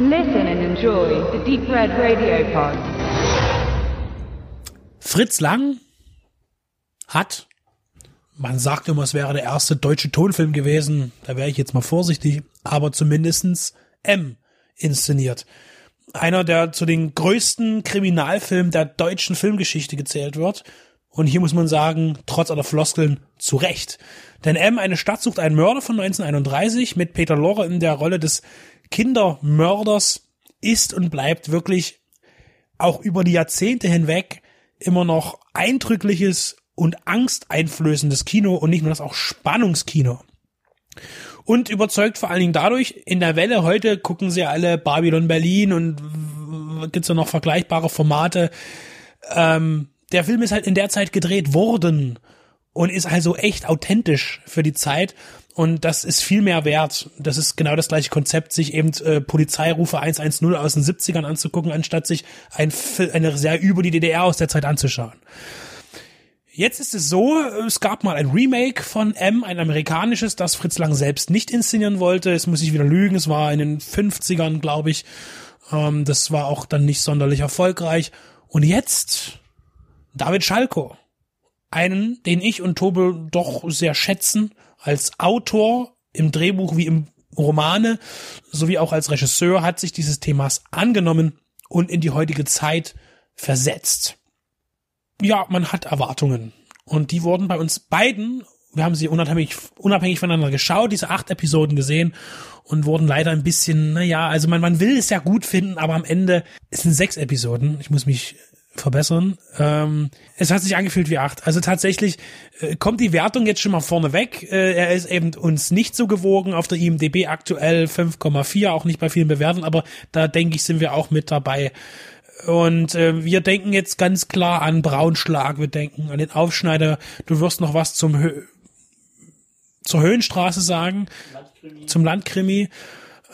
Listen and enjoy the Deep Red Radio Pod. Fritz Lang hat, man sagt immer, es wäre der erste deutsche Tonfilm gewesen, da wäre ich jetzt mal vorsichtig, aber zumindestens M inszeniert. Einer, der zu den größten Kriminalfilmen der deutschen Filmgeschichte gezählt wird. Und hier muss man sagen, trotz aller Floskeln, zu Recht. Denn M, eine Stadt sucht einen Mörder von 1931 mit Peter Lorre in der Rolle des Kindermörders ist und bleibt wirklich auch über die Jahrzehnte hinweg immer noch eindrückliches und angsteinflößendes Kino und nicht nur das auch Spannungskino. Und überzeugt vor allen Dingen dadurch, in der Welle heute gucken sie alle Babylon Berlin und gibt's ja noch vergleichbare Formate. Ähm, der Film ist halt in der Zeit gedreht worden und ist also echt authentisch für die Zeit und das ist viel mehr wert. Das ist genau das gleiche Konzept, sich eben äh, Polizeirufe 110 aus den 70ern anzugucken, anstatt sich ein, eine sehr über die DDR aus der Zeit anzuschauen. Jetzt ist es so, es gab mal ein Remake von M, ein amerikanisches, das Fritz Lang selbst nicht inszenieren wollte. Es muss ich wieder lügen, es war in den 50ern, glaube ich. Ähm, das war auch dann nicht sonderlich erfolgreich. Und jetzt David Schalko, einen, den ich und Tobe doch sehr schätzen, als Autor im Drehbuch wie im Romane sowie auch als Regisseur hat sich dieses Themas angenommen und in die heutige Zeit versetzt. Ja, man hat Erwartungen. Und die wurden bei uns beiden, wir haben sie unabhängig, unabhängig voneinander geschaut, diese acht Episoden gesehen und wurden leider ein bisschen, naja, also man, man will es ja gut finden, aber am Ende, es sind sechs Episoden, ich muss mich verbessern. Ähm, es hat sich angefühlt wie acht. Also tatsächlich äh, kommt die Wertung jetzt schon mal vorne weg. Äh, er ist eben uns nicht so gewogen auf der IMDB aktuell 5,4, auch nicht bei vielen Bewertungen, aber da denke ich, sind wir auch mit dabei. Und äh, wir denken jetzt ganz klar an Braunschlag, wir denken an den Aufschneider. Du wirst noch was zum Hö zur Höhenstraße sagen, Landkrimi. zum Landkrimi,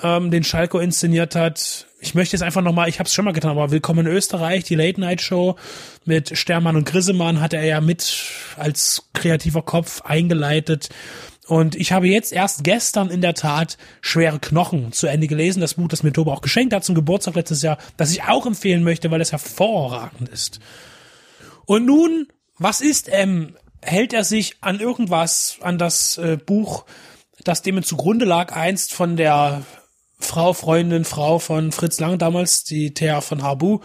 ähm, den Schalko inszeniert hat ich möchte jetzt einfach nochmal, ich habe es schon mal getan, aber Willkommen in Österreich, die Late Night Show mit Stermann und Grissemann hat er ja mit als kreativer Kopf eingeleitet. Und ich habe jetzt erst gestern in der Tat Schwere Knochen zu Ende gelesen, das Buch, das mir Tobe auch geschenkt hat zum Geburtstag letztes Jahr, das ich auch empfehlen möchte, weil es hervorragend ist. Und nun, was ist M? Hält er sich an irgendwas, an das äh, Buch, das dem zugrunde lag, einst von der Frau, Freundin, Frau von Fritz Lang damals, die Thea von Habu.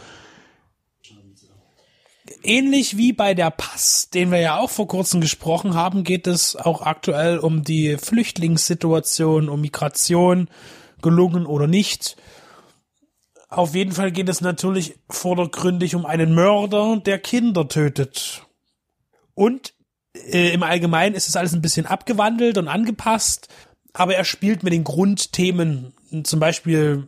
Ähnlich wie bei der Pass, den wir ja auch vor kurzem gesprochen haben, geht es auch aktuell um die Flüchtlingssituation, um Migration, gelungen oder nicht. Auf jeden Fall geht es natürlich vordergründig um einen Mörder, der Kinder tötet. Und äh, im Allgemeinen ist es alles ein bisschen abgewandelt und angepasst, aber er spielt mit den Grundthemen zum Beispiel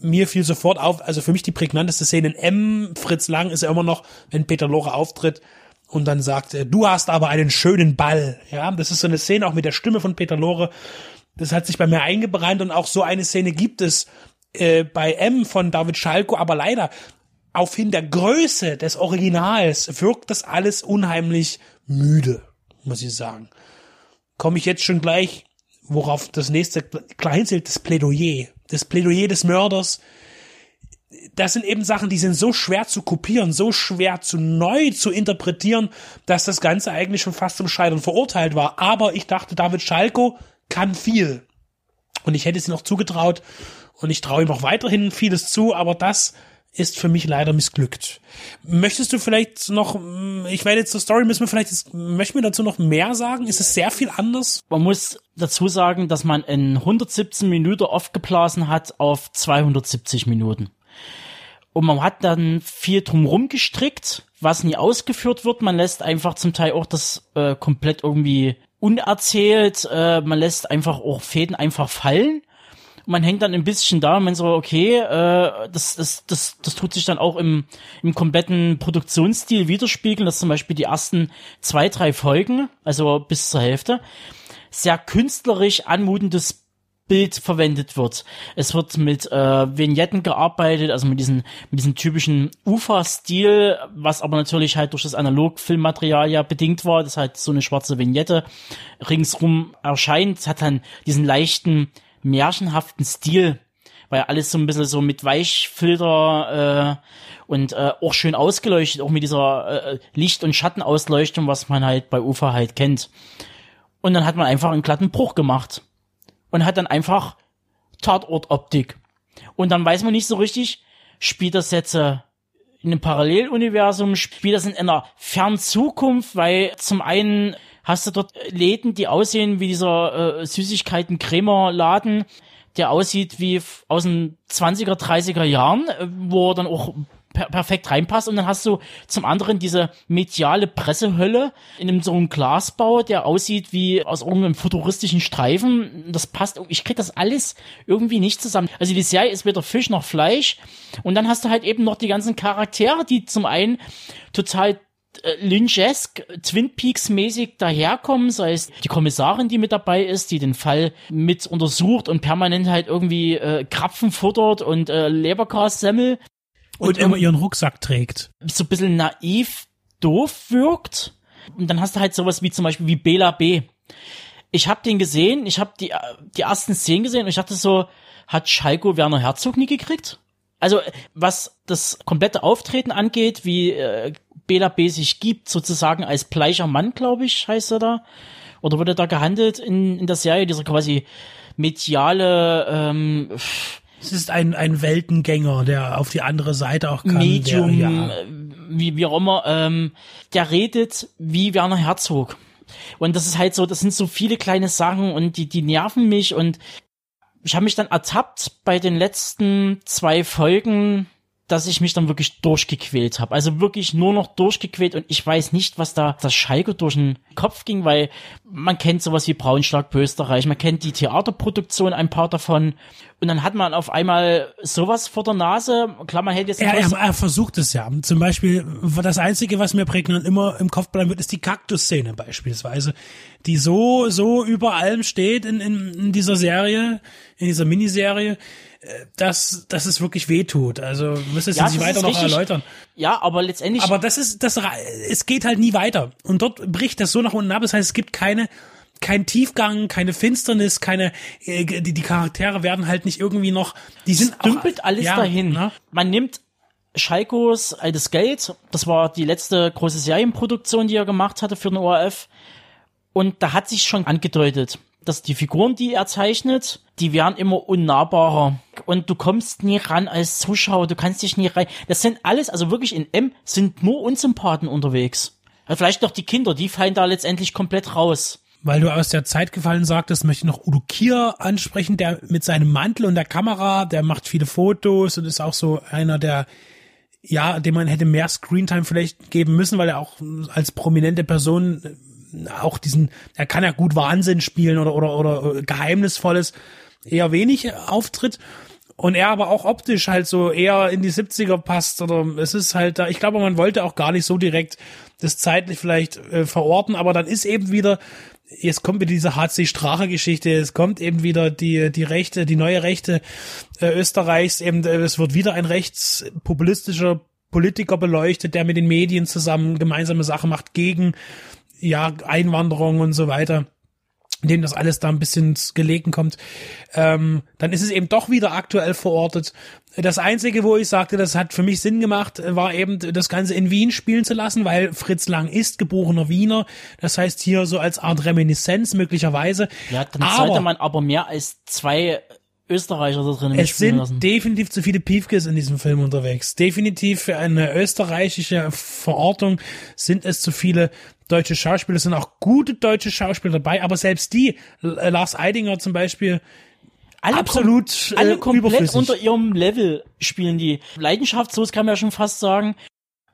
mir fiel sofort auf, also für mich die prägnanteste Szene in M, Fritz Lang ist ja immer noch, wenn Peter Lore auftritt und dann sagt, du hast aber einen schönen Ball. Ja, das ist so eine Szene auch mit der Stimme von Peter Lore. Das hat sich bei mir eingebrannt und auch so eine Szene gibt es äh, bei M von David Schalko, aber leider auf hin der Größe des Originals wirkt das alles unheimlich müde, muss ich sagen. Komme ich jetzt schon gleich worauf das nächste klar hinzählt, das Plädoyer. Das Plädoyer des Mörders. Das sind eben Sachen, die sind so schwer zu kopieren, so schwer zu neu zu interpretieren, dass das Ganze eigentlich schon fast zum Scheitern verurteilt war. Aber ich dachte, David Schalko kann viel. Und ich hätte es ihm noch zugetraut. Und ich traue ihm auch weiterhin vieles zu, aber das ist für mich leider missglückt. Möchtest du vielleicht noch, ich werde jetzt zur Story, müssen wir vielleicht, möchten wir dazu noch mehr sagen? Ist es sehr viel anders? Man muss dazu sagen, dass man in 117 Minuten aufgeblasen hat auf 270 Minuten. Und man hat dann viel drumrum gestrickt, was nie ausgeführt wird. Man lässt einfach zum Teil auch das äh, komplett irgendwie unerzählt. Äh, man lässt einfach auch Fäden einfach fallen man hängt dann ein bisschen da und man so, okay, äh, das, das, das, das tut sich dann auch im, im kompletten Produktionsstil widerspiegeln, dass zum Beispiel die ersten zwei, drei Folgen, also bis zur Hälfte, sehr künstlerisch anmutendes Bild verwendet wird. Es wird mit äh, Vignetten gearbeitet, also mit diesen mit diesem typischen Ufer-Stil, was aber natürlich halt durch das Analog-Filmmaterial ja bedingt war. Das halt so eine schwarze Vignette ringsrum erscheint. Hat dann diesen leichten märchenhaften Stil, weil alles so ein bisschen so mit Weichfilter äh, und äh, auch schön ausgeleuchtet, auch mit dieser äh, Licht- und Schattenausleuchtung, was man halt bei Ufa halt kennt. Und dann hat man einfach einen glatten Bruch gemacht und hat dann einfach Tatortoptik. Und dann weiß man nicht so richtig, spielt das jetzt äh, in einem Paralleluniversum, spielt das in einer fernen Zukunft, weil zum einen hast du dort Läden, die aussehen wie dieser äh, Süßigkeiten-Cremer-Laden, der aussieht wie aus den 20er, 30er Jahren, äh, wo er dann auch per perfekt reinpasst. Und dann hast du zum anderen diese mediale Pressehölle in einem so einem Glasbau, der aussieht wie aus irgendeinem futuristischen Streifen. Das passt, ich krieg das alles irgendwie nicht zusammen. Also die Serie ist weder Fisch noch Fleisch. Und dann hast du halt eben noch die ganzen Charaktere, die zum einen total Lynchesk, Twin Peaks mäßig daherkommen, sei es die Kommissarin, die mit dabei ist, die den Fall mit untersucht und permanent halt irgendwie äh, Krapfen futtert und äh, Leberkassemmel. Und, und immer ihren Rucksack trägt. So ein bisschen naiv, doof wirkt. Und dann hast du halt sowas wie zum Beispiel wie Bela B. Ich habe den gesehen, ich habe die, die ersten Szenen gesehen und ich dachte so, hat Schalko Werner Herzog nie gekriegt? Also was das komplette Auftreten angeht, wie äh, Bela B sich gibt, sozusagen als bleicher Mann, glaube ich, heißt er da. Oder wurde da gehandelt in, in der Serie, dieser quasi mediale ähm, es ist ein, ein Weltengänger, der auf die andere Seite auch kann. Medium, der, ja. äh, wie, wie auch immer, ähm, der redet wie Werner Herzog. Und das ist halt so, das sind so viele kleine Sachen und die, die nerven mich und ich habe mich dann ertappt bei den letzten zwei Folgen, dass ich mich dann wirklich durchgequält habe. Also wirklich nur noch durchgequält und ich weiß nicht, was da das Schalke durch den Kopf ging, weil man kennt sowas wie Braunschlag Österreich, man kennt die Theaterproduktion, ein paar davon und dann hat man auf einmal sowas vor der Nase. Klar, man hält jetzt er, er, er versucht es ja. Zum Beispiel, das Einzige, was mir prägnant immer im Kopf bleiben wird, ist die Kaktus-Szene beispielsweise, die so, so über allem steht in, in, in dieser Serie, in dieser Miniserie dass, dass es wirklich wehtut. Also müsste es ja, nicht weiter noch richtig, erläutern. Ja, aber letztendlich. Aber das ist, das, es geht halt nie weiter. Und dort bricht das so nach unten ab. Das heißt, es gibt keine, kein Tiefgang, keine Finsternis, keine, äh, die, die Charaktere werden halt nicht irgendwie noch, die sind es dümpelt auch, alles ja, dahin. Ne? Man nimmt Schalkos altes Geld, das war die letzte große Serienproduktion, die er gemacht hatte für den ORF. Und da hat sich schon angedeutet, dass die Figuren, die er zeichnet, die werden immer unnahbarer. Und du kommst nie ran als Zuschauer, du kannst dich nie rein. Das sind alles, also wirklich in M sind nur Unsympathen unterwegs. Also vielleicht noch die Kinder, die fallen da letztendlich komplett raus. Weil du aus der Zeit gefallen sagtest, möchte ich noch Udo Kier ansprechen, der mit seinem Mantel und der Kamera, der macht viele Fotos und ist auch so einer der ja, dem man hätte mehr Screentime vielleicht geben müssen, weil er auch als prominente Person auch diesen, er kann ja gut Wahnsinn spielen oder, oder, oder Geheimnisvolles, eher wenig auftritt. Und er aber auch optisch halt so eher in die 70er passt oder es ist halt da, ich glaube, man wollte auch gar nicht so direkt das zeitlich vielleicht äh, verorten, aber dann ist eben wieder, jetzt kommt wieder diese HC-Strache-Geschichte, es kommt eben wieder die, die Rechte, die neue Rechte äh, Österreichs, eben, äh, es wird wieder ein rechtspopulistischer Politiker beleuchtet, der mit den Medien zusammen gemeinsame Sachen macht gegen ja, Einwanderung und so weiter dem das alles da ein bisschen gelegen kommt, ähm, dann ist es eben doch wieder aktuell verortet. Das Einzige, wo ich sagte, das hat für mich Sinn gemacht, war eben das Ganze in Wien spielen zu lassen, weil Fritz Lang ist geborener Wiener. Das heißt hier so als Art Reminiszenz möglicherweise. Ja, dann aber, sollte man aber mehr als zwei Österreicher da drin Es sind lassen. definitiv zu viele Piefkes in diesem Film unterwegs. Definitiv für eine österreichische Verortung sind es zu viele deutsche Schauspieler. Es sind auch gute deutsche Schauspieler dabei, aber selbst die, äh, Lars Eidinger zum Beispiel, alle absolut kom alle äh, komplett unter ihrem Level spielen die. Leidenschaftslos kann man ja schon fast sagen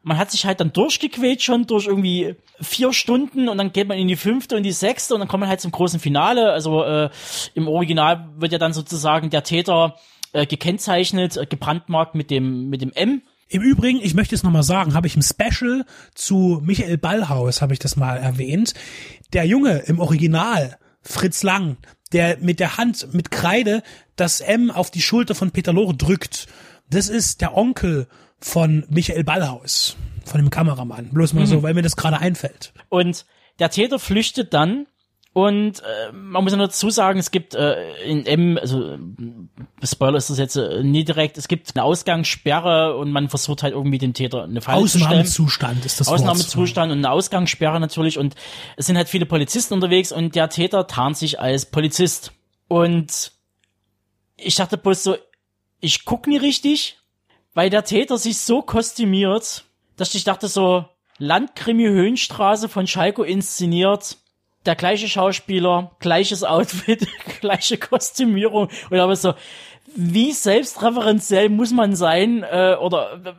man hat sich halt dann durchgequält schon durch irgendwie vier Stunden und dann geht man in die fünfte und die sechste und dann kommt man halt zum großen Finale. Also äh, im Original wird ja dann sozusagen der Täter äh, gekennzeichnet, äh, gebrandmarkt mit dem mit dem M. Im Übrigen, ich möchte es nochmal sagen, habe ich im Special zu Michael Ballhaus, habe ich das mal erwähnt. Der Junge im Original, Fritz Lang, der mit der Hand, mit Kreide, das M auf die Schulter von Peter Lore drückt. Das ist der Onkel von Michael Ballhaus, von dem Kameramann. Bloß mal mhm. so, weil mir das gerade einfällt. Und der Täter flüchtet dann Und äh, man muss ja dazu sagen, es gibt äh, in M, also äh, Spoiler ist das jetzt äh, nie direkt, es gibt eine Ausgangssperre und man versucht halt irgendwie dem Täter eine Falle zu stellen. Ausnahmezustand ist das Wort. Ausnahmezustand und eine Ausgangssperre natürlich und es sind halt viele Polizisten unterwegs und der Täter tarnt sich als Polizist. Und ich dachte bloß so, ich guck nie richtig, weil der Täter sich so kostümiert, dass ich dachte so, Landkrimi Höhenstraße von Schalko inszeniert, der gleiche Schauspieler, gleiches Outfit, gleiche Kostümierung. Und aber so, wie selbstreferenziell muss man sein äh, oder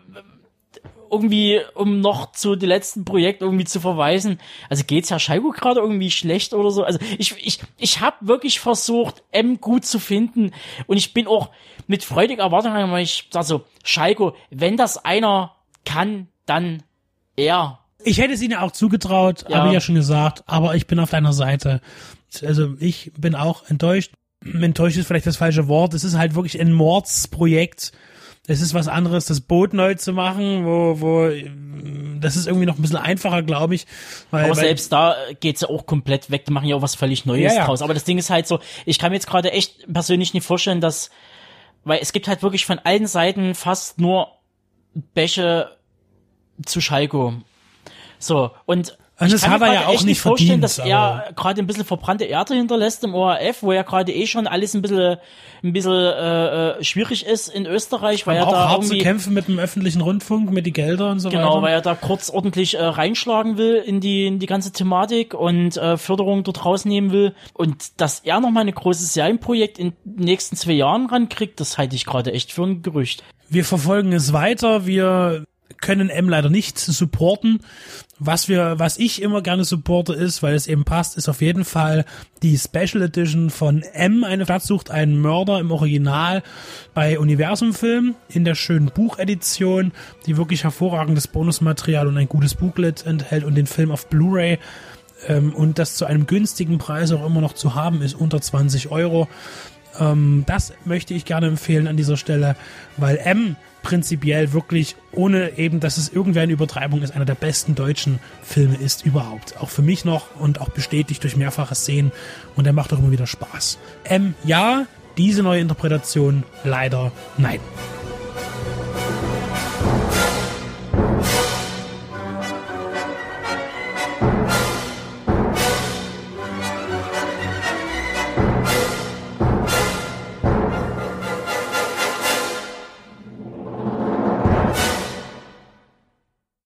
irgendwie, um noch zu die letzten Projekte irgendwie zu verweisen. Also geht's Herr Schalko gerade irgendwie schlecht oder so? Also ich ich ich habe wirklich versucht M gut zu finden und ich bin auch mit freudiger Erwartung, weil ich sag so Schalko, wenn das einer kann, dann er Ich hätte es ihnen auch zugetraut, Ja. habe ich ja schon gesagt, aber ich bin auf deiner Seite. Also ich bin auch enttäuscht. Enttäuscht ist vielleicht das falsche Wort. Es ist halt wirklich ein Mordsprojekt. Es ist was anderes, das Boot neu zu machen, wo, wo, das ist irgendwie noch ein bisschen einfacher, glaube ich. Weil, Aber weil, selbst da geht's ja auch komplett weg. Die machen ja auch was völlig Neues Ja, ja. draus. Aber das Ding ist halt so, ich kann mir jetzt gerade echt persönlich nicht vorstellen, dass, weil es gibt halt wirklich von allen Seiten fast nur Bäche zu Schalko. So, und Und ich das kann hat er ja auch nicht vorstellen, verdient, dass er gerade ein bisschen verbrannte Erde hinterlässt im ORF, wo ja gerade eh schon alles ein bisschen, ein bisschen äh, äh, schwierig ist in Österreich, weil er auch da hart zu kämpfen mit dem öffentlichen Rundfunk, mit die Gelder und so Genau, weiter. weil er da kurz ordentlich äh, reinschlagen will in die, in die ganze Thematik und äh, Förderung dort rausnehmen will. Und dass er nochmal ein großes Serienprojekt in den nächsten zwei Jahren rankriegt, das halte ich gerade echt für ein Gerücht. Wir verfolgen es weiter. Wir können M leider nicht supporten. Was wir, was ich immer gerne supporte ist, weil es eben passt, ist auf jeden Fall die Special Edition von M. Eine Stadt sucht einen Mörder im Original bei Universum Film in der schönen Buchedition, die wirklich hervorragendes Bonusmaterial und ein gutes Booklet enthält und den Film auf Blu-ray ähm, und das zu einem günstigen Preis auch immer noch zu haben ist, unter 20 Euro. Ähm, das möchte ich gerne empfehlen an dieser Stelle, weil M prinzipiell wirklich, ohne eben, dass es irgendwer eine Übertreibung ist, einer der besten deutschen Filme ist überhaupt. Auch für mich noch und auch bestätigt durch mehrfaches Sehen und er macht auch immer wieder Spaß. M, ja, diese neue Interpretation leider nein.